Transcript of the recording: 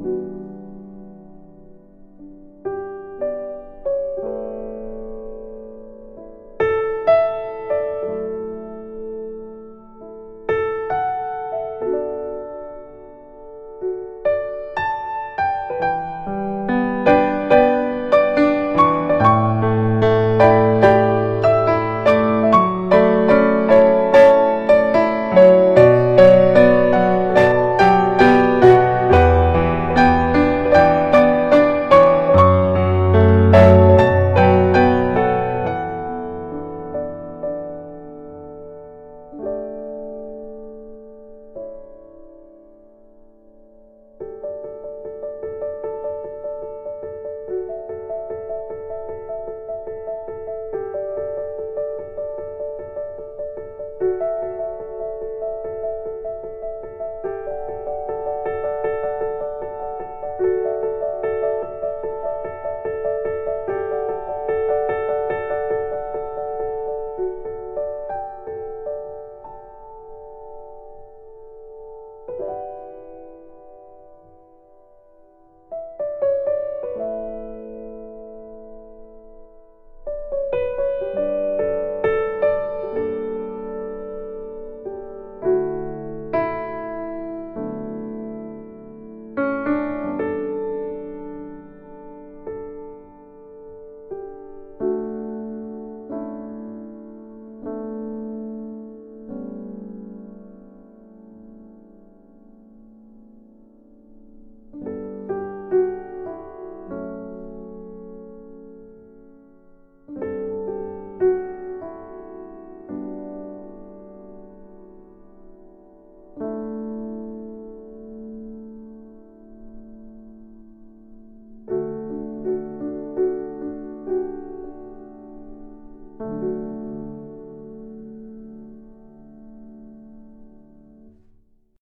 you.